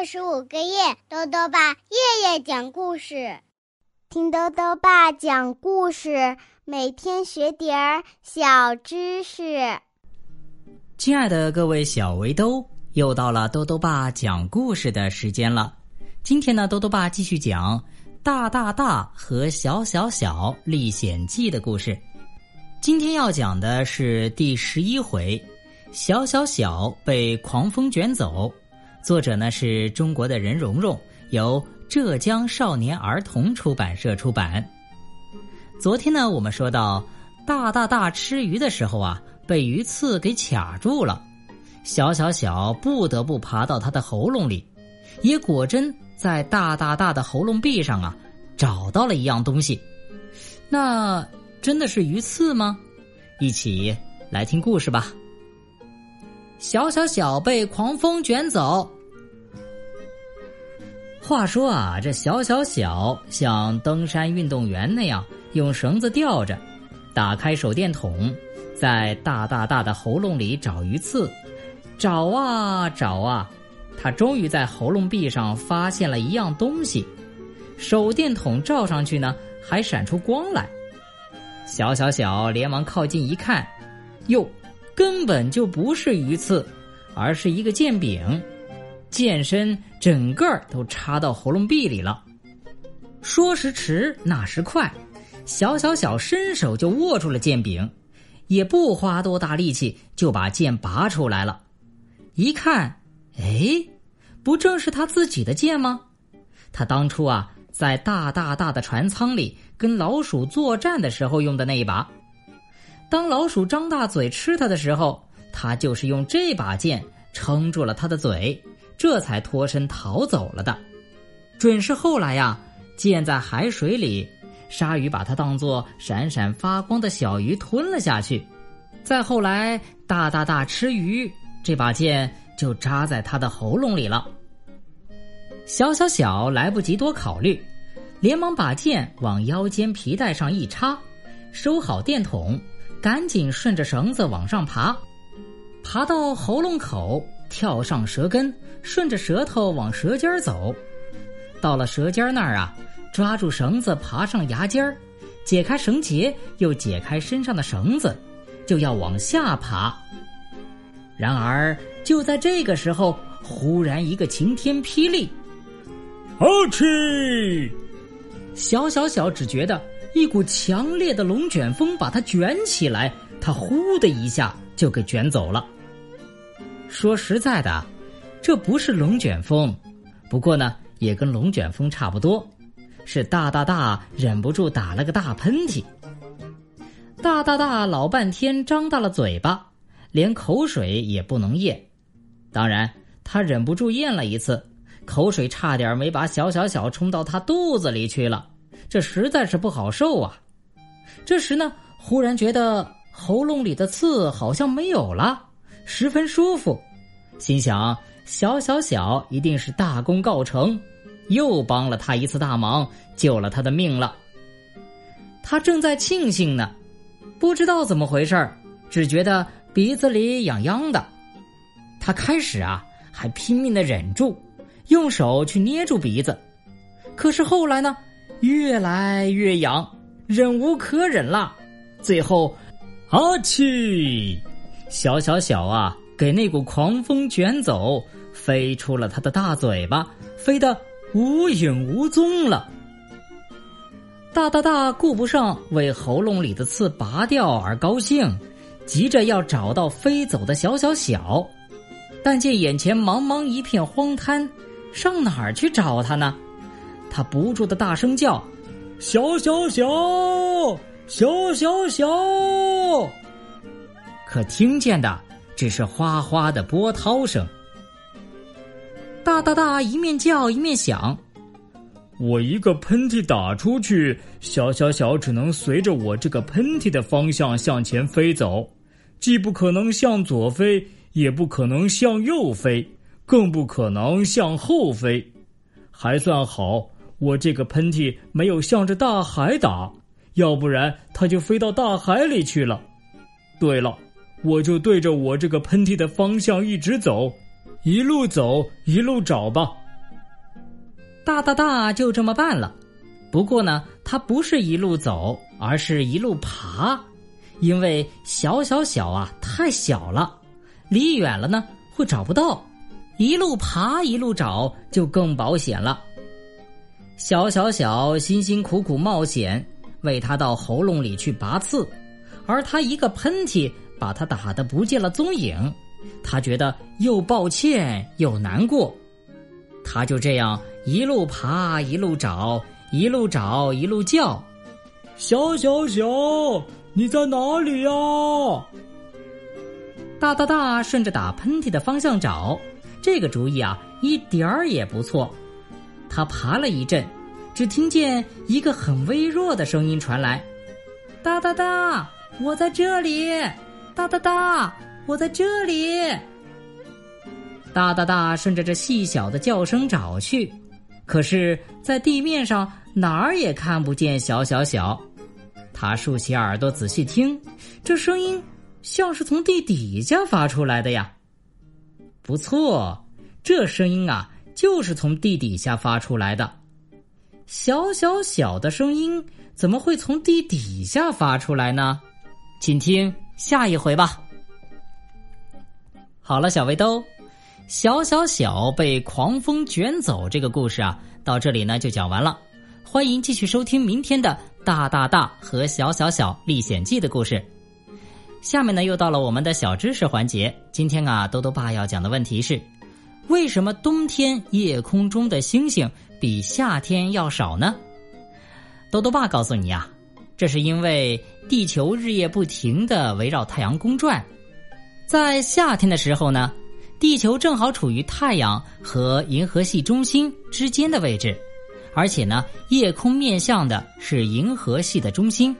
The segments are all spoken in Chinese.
六十五个夜，豆豆爸夜夜讲故事，听豆豆爸讲故事，每天学点儿小知识。亲爱的各位小围兜，又到了豆豆爸讲故事的时间了。今天呢，豆豆爸继续讲《大大大和小小小历险记》的故事。今天要讲的是第十一回，小小小被狂风卷走。作者呢是中国的任蓉蓉，由浙江少年儿童出版社出版。昨天呢，我们说到大大大吃鱼的时候啊，被鱼刺给卡住了，小小小不得不爬到他的喉咙里，也果真在大大大的喉咙壁上啊找到了一样东西。那真的是鱼刺吗？一起来听故事吧。小小小被狂风卷走。话说啊，这小小小像登山运动员那样用绳子吊着，打开手电筒，在大大大的喉咙里找鱼刺，找啊找啊，他终于在喉咙壁上发现了一样东西。手电筒照上去呢，还闪出光来。小小小连忙靠近一看，哟，根本就不是鱼刺，而是一个剑柄，剑身整个都插到喉咙壁里了。说时迟，那时快，小小小伸手就握住了剑柄，也不花多大力气就把剑拔出来了。一看，哎，不正是他自己的剑吗？他当初啊。在大大大的船舱里跟老鼠作战的时候用的那一把，当老鼠张大嘴吃它的时候，它就是用这把剑撑住了它的嘴，这才脱身逃走了的。准是后来呀，剑在海水里，鲨鱼把它当做闪闪发光的小鱼吞了下去。再后来，大大大吃鱼，这把剑就扎在他的喉咙里了。小小小来不及多考虑。连忙把剑往腰间皮带上一插，收好电筒，赶紧顺着绳子往上爬，爬到喉咙口，跳上舌根，顺着舌头往舌尖走。到了舌尖那儿啊，抓住绳子爬上牙尖儿，解开绳结，又解开身上的绳子，就要往下爬。然而就在这个时候，忽然一个晴天霹雳，阿嚏！小小小只觉得一股强烈的龙卷风把它卷起来，它呼的一下就给卷走了。说实在的，这不是龙卷风，不过呢，也跟龙卷风差不多，是大大大忍不住打了个大喷嚏。大大大老半天张大了嘴巴，连口水也不能咽，当然他忍不住咽了一次。口水差点没把小小小冲到他肚子里去了，这实在是不好受啊！这时呢，忽然觉得喉咙里的刺好像没有了，十分舒服，心想小小小一定是大功告成，又帮了他一次大忙，救了他的命了。他正在庆幸呢，不知道怎么回事只觉得鼻子里痒痒的。他开始啊，还拼命的忍住。用手去捏住鼻子，可是后来呢，越来越痒，忍无可忍了。最后，阿嚏！小小小啊，给那股狂风卷走，飞出了他的大嘴巴，飞得无影无踪了。大大大顾不上为喉咙里的刺拔掉而高兴，急着要找到飞走的小小小，但见眼前茫茫一片荒滩。上哪儿去找他呢？他不住的大声叫：“小小小，小小小！”可听见的只是哗哗的波涛声。大大大一面叫一面想：“我一个喷嚏打出去，小小小只能随着我这个喷嚏的方向向前飞走，既不可能向左飞，也不可能向右飞。”更不可能向后飞，还算好，我这个喷嚏没有向着大海打，要不然它就飞到大海里去了。对了，我就对着我这个喷嚏的方向一直走，一路走一路找吧，大大大就这么办了。不过呢，它不是一路走，而是一路爬，因为小小小啊太小了，离远了呢会找不到，一路爬一路找就更保险了。小小小辛辛苦苦冒险，为他到喉咙里去拔刺，而他一个喷嚏把他打得不见了踪影，他觉得又抱歉又难过，他就这样一路爬一路找。一路找，一路叫，小小小，你在哪里呀？大大大，顺着打喷嚏的方向找，这个主意啊，一点儿也不错。他爬了一阵，只听见一个很微弱的声音传来：“哒哒哒，我在这里！哒哒哒，我在这里！”哒哒哒顺着这细小的叫声找去，可是，在地面上。哪儿也看不见小小小，他竖起耳朵仔细听，这声音像是从地底下发出来的呀。不错，这声音啊，就是从地底下发出来的。小小小的声音怎么会从地底下发出来呢？请听下一回吧。好了，小围兜，小小小被狂风卷走这个故事啊，到这里呢就讲完了。欢迎继续收听明天的《大大大和小小小历险记》的故事。下面呢，又到了我们的小知识环节。今天啊，豆豆爸要讲的问题是：为什么冬天夜空中的星星比夏天要少呢？豆豆爸告诉你啊，这是因为地球日夜不停的围绕太阳公转，在夏天的时候呢，地球正好处于太阳和银河系中心之间的位置。而且呢，夜空面向的是银河系的中心，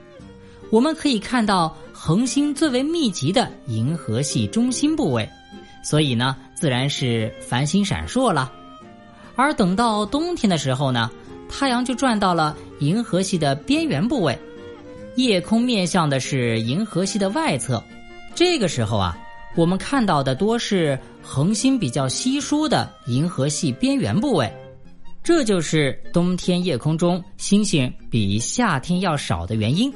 我们可以看到恒星最为密集的银河系中心部位，所以呢，自然是繁星闪烁了。而等到冬天的时候呢，太阳就转到了银河系的边缘部位，夜空面向的是银河系的外侧，这个时候啊，我们看到的多是恒星比较稀疏的银河系边缘部位。这就是冬天夜空中星星比夏天要少的原因。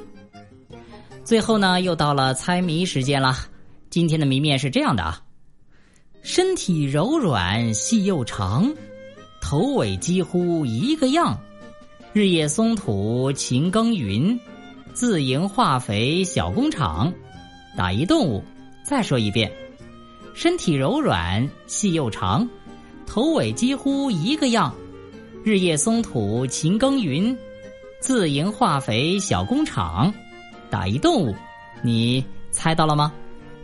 最后呢，又到了猜谜时间了。今天的谜面是这样的啊：身体柔软细又长，头尾几乎一个样，日夜松土勤耕耘，自营化肥小工厂，打一动物。再说一遍：身体柔软细又长，头尾几乎一个样。日夜松土勤耕耘，自营化肥小工厂，打一动物，你猜到了吗？